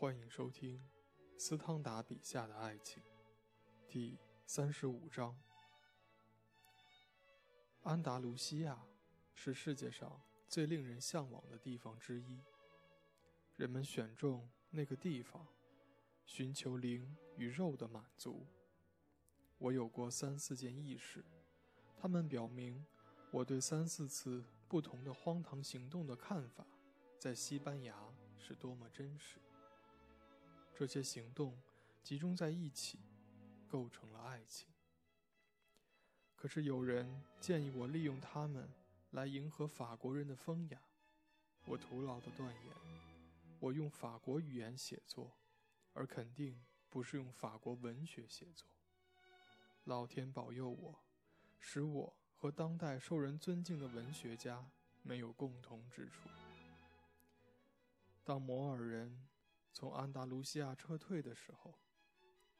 欢迎收听斯汤达笔下的爱情，第三十五章。安达卢西亚是世界上最令人向往的地方之一。人们选中那个地方，寻求灵与肉的满足。我有过三四件轶事，他们表明我对三四次不同的荒唐行动的看法，在西班牙是多么真实。这些行动集中在一起，构成了爱情。可是有人建议我利用它们来迎合法国人的风雅，我徒劳的断言：我用法国语言写作，而肯定不是用法国文学写作。老天保佑我，使我和当代受人尊敬的文学家没有共同之处。当摩尔人。从安达卢西亚撤退的时候，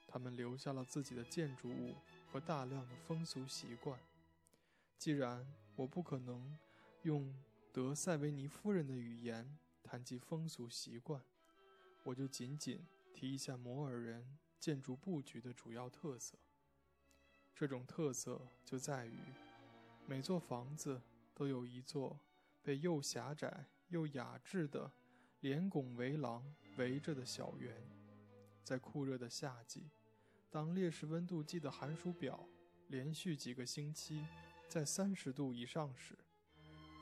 他们留下了自己的建筑物和大量的风俗习惯。既然我不可能用德塞维尼夫人的语言谈及风俗习惯，我就仅仅提一下摩尔人建筑布局的主要特色。这种特色就在于，每座房子都有一座被又狭窄又雅致的。连拱围廊围着的小园，在酷热的夏季，当烈士温度计的寒暑表连续几个星期在三十度以上时，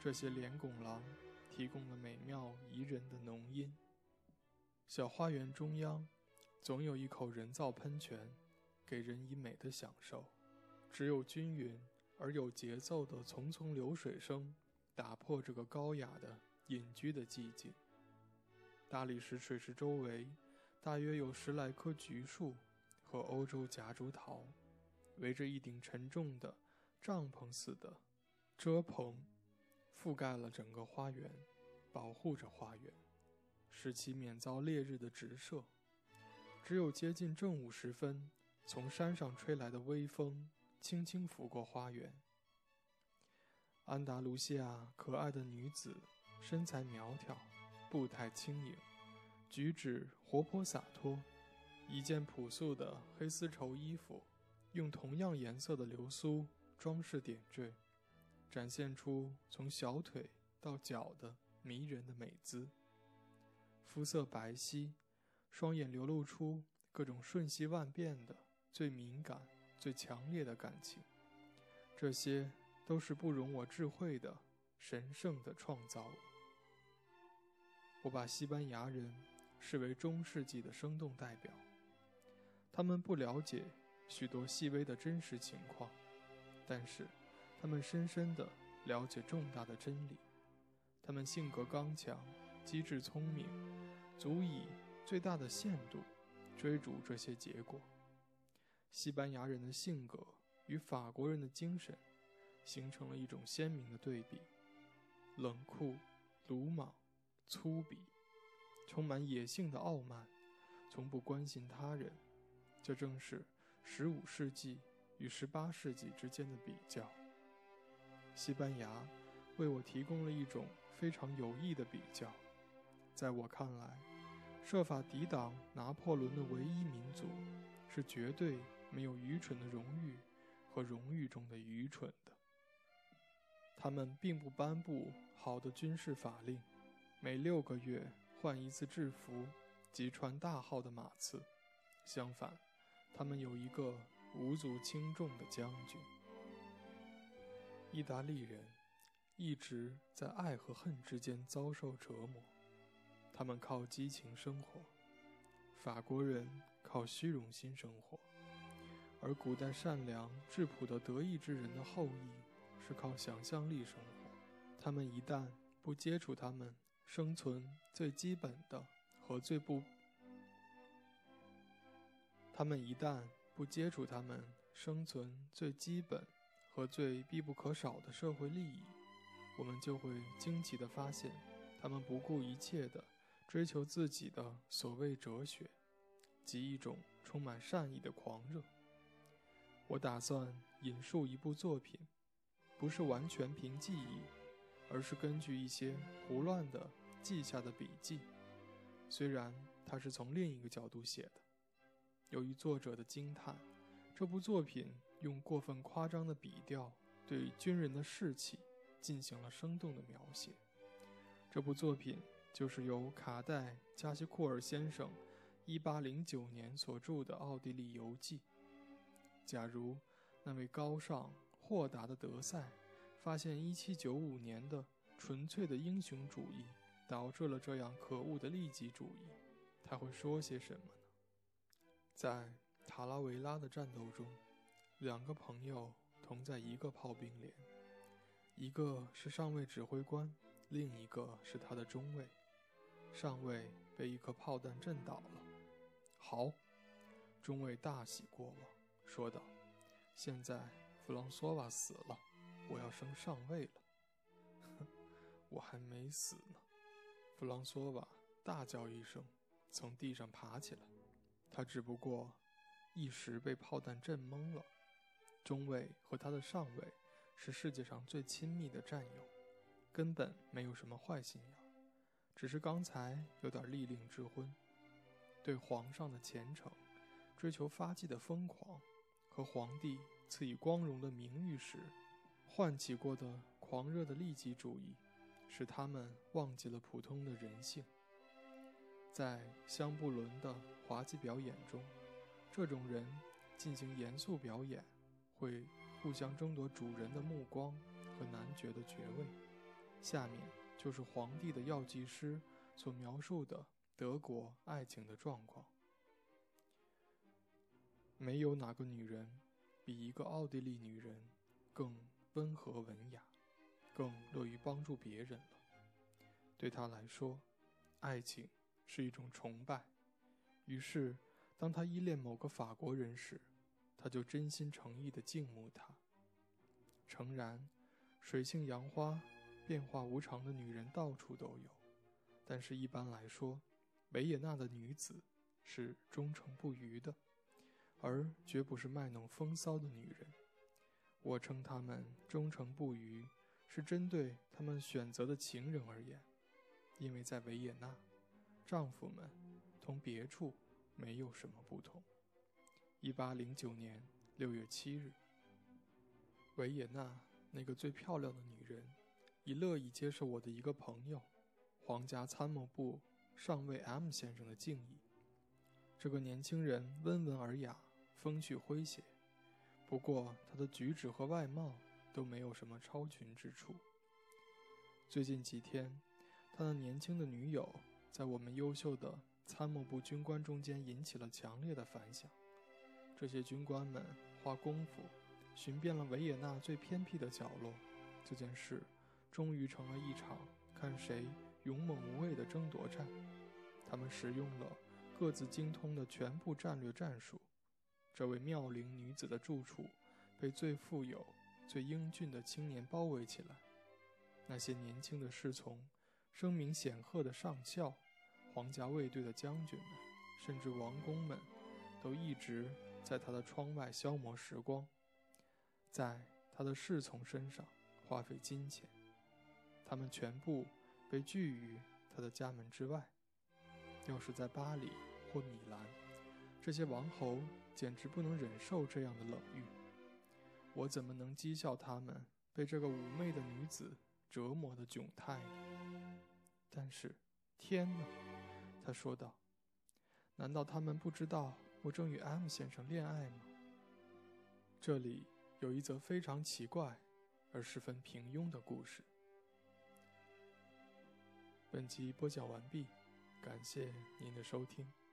这些连拱廊提供了美妙宜人的浓荫。小花园中央总有一口人造喷泉，给人以美的享受。只有均匀而有节奏的淙淙流水声，打破这个高雅的隐居的寂静。大理石水池周围，大约有十来棵橘树和欧洲夹竹桃，围着一顶沉重的帐篷似的遮棚，覆盖了整个花园，保护着花园，使其免遭烈日的直射。只有接近正午时分，从山上吹来的微风轻轻拂过花园。安达卢西亚可爱的女子，身材苗条。步态轻盈，举止活泼洒脱，一件朴素的黑丝绸衣服，用同样颜色的流苏装饰点缀，展现出从小腿到脚的迷人的美姿。肤色白皙，双眼流露出各种瞬息万变的最敏感、最强烈的感情，这些都是不容我智慧的神圣的创造物。我把西班牙人视为中世纪的生动代表。他们不了解许多细微的真实情况，但是他们深深地了解重大的真理。他们性格刚强，机智聪明，足以最大的限度追逐这些结果。西班牙人的性格与法国人的精神形成了一种鲜明的对比：冷酷、鲁莽。粗鄙，充满野性的傲慢，从不关心他人，这正是十五世纪与十八世纪之间的比较。西班牙为我提供了一种非常有益的比较。在我看来，设法抵挡拿破仑的唯一民族，是绝对没有愚蠢的荣誉和荣誉中的愚蠢的。他们并不颁布好的军事法令。每六个月换一次制服及穿大号的马刺。相反，他们有一个无足轻重的将军。意大利人一直在爱和恨之间遭受折磨，他们靠激情生活；法国人靠虚荣心生活，而古代善良质朴的德意志人的后裔是靠想象力生活。他们一旦不接触他们。生存最基本的和最不，他们一旦不接触他们生存最基本和最必不可少的社会利益，我们就会惊奇地发现，他们不顾一切地追求自己的所谓哲学，及一种充满善意的狂热。我打算引述一部作品，不是完全凭记忆。而是根据一些胡乱的记下的笔记，虽然他是从另一个角度写的。由于作者的惊叹，这部作品用过分夸张的笔调对军人的士气进行了生动的描写。这部作品就是由卡代·加西库尔先生1809年所著的《奥地利游记》。假如那位高尚豁达的德赛发现1795年的纯粹的英雄主义导致了这样可恶的利己主义，他会说些什么呢？在塔拉维拉的战斗中，两个朋友同在一个炮兵连，一个是上尉指挥官。另一个是他的中尉，上尉被一颗炮弹震倒了。好，中尉大喜过望，说道：“现在弗朗索瓦死了，我要升上尉了。”“哼，我还没死呢！”弗朗索瓦大叫一声，从地上爬起来。他只不过一时被炮弹震懵了。中尉和他的上尉是世界上最亲密的战友。根本没有什么坏心眼，只是刚才有点利令智昏，对皇上的虔诚、追求发迹的疯狂和皇帝赐予光荣的名誉时唤起过的狂热的利己主义，使他们忘记了普通的人性。在香布伦的滑稽表演中，这种人进行严肃表演，会互相争夺主人的目光和男爵的爵位。下面就是皇帝的药剂师所描述的德国爱情的状况。没有哪个女人比一个奥地利女人更温和文雅，更乐于帮助别人了。对他来说，爱情是一种崇拜。于是，当他依恋某个法国人时，他就真心诚意地敬慕他。诚然，水性杨花。变化无常的女人到处都有，但是一般来说，维也纳的女子是忠诚不渝的，而绝不是卖弄风骚的女人。我称他们忠诚不渝，是针对他们选择的情人而言，因为在维也纳，丈夫们同别处没有什么不同。一八零九年六月七日，维也纳那个最漂亮的女人。以乐意接受我的一个朋友，皇家参谋部上尉 M 先生的敬意。这个年轻人温文尔雅，风趣诙谐，不过他的举止和外貌都没有什么超群之处。最近几天，他的年轻的女友在我们优秀的参谋部军官中间引起了强烈的反响。这些军官们花功夫寻遍了维也纳最偏僻的角落，这件事。终于成了一场看谁勇猛无畏的争夺战。他们使用了各自精通的全部战略战术。这位妙龄女子的住处被最富有、最英俊的青年包围起来。那些年轻的侍从、声名显赫的上校、皇家卫队的将军们，甚至王公们，都一直在他的窗外消磨时光，在他的侍从身上花费金钱。他们全部被拒于他的家门之外。要是在巴黎或米兰，这些王侯简直不能忍受这样的冷遇。我怎么能讥笑他们被这个妩媚的女子折磨的窘态呢？但是，天哪！他说道：“难道他们不知道我正与 M 先生恋爱吗？”这里有一则非常奇怪而十分平庸的故事。本集播讲完毕，感谢您的收听。